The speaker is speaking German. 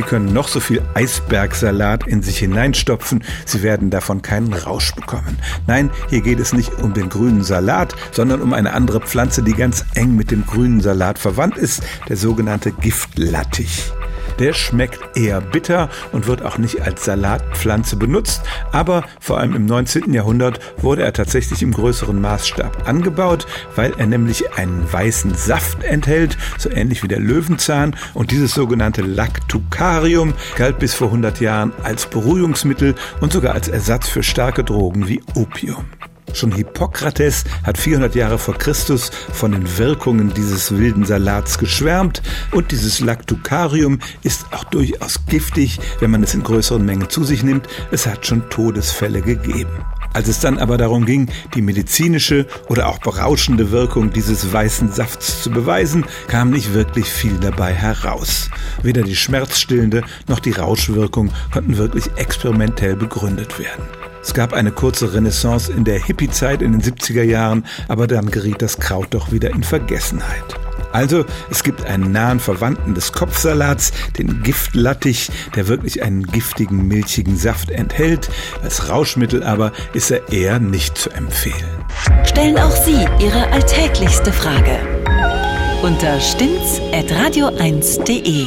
Sie können noch so viel Eisbergsalat in sich hineinstopfen, Sie werden davon keinen Rausch bekommen. Nein, hier geht es nicht um den grünen Salat, sondern um eine andere Pflanze, die ganz eng mit dem grünen Salat verwandt ist, der sogenannte Giftlattich. Der schmeckt eher bitter und wird auch nicht als Salatpflanze benutzt, aber vor allem im 19. Jahrhundert wurde er tatsächlich im größeren Maßstab angebaut, weil er nämlich einen weißen Saft enthält, so ähnlich wie der Löwenzahn und dieses sogenannte Lactucarium galt bis vor 100 Jahren als Beruhigungsmittel und sogar als Ersatz für starke Drogen wie Opium. Schon Hippokrates hat 400 Jahre vor Christus von den Wirkungen dieses wilden Salats geschwärmt und dieses Lactucarium ist auch durchaus giftig, wenn man es in größeren Mengen zu sich nimmt. Es hat schon Todesfälle gegeben. Als es dann aber darum ging, die medizinische oder auch berauschende Wirkung dieses weißen Safts zu beweisen, kam nicht wirklich viel dabei heraus. Weder die schmerzstillende noch die Rauschwirkung konnten wirklich experimentell begründet werden. Es gab eine kurze Renaissance in der Hippie-Zeit in den 70er Jahren, aber dann geriet das Kraut doch wieder in Vergessenheit. Also, es gibt einen nahen Verwandten des Kopfsalats, den Giftlattich, der wirklich einen giftigen, milchigen Saft enthält. Als Rauschmittel aber ist er eher nicht zu empfehlen. Stellen auch Sie Ihre alltäglichste Frage unter stimmtz.radio1.de.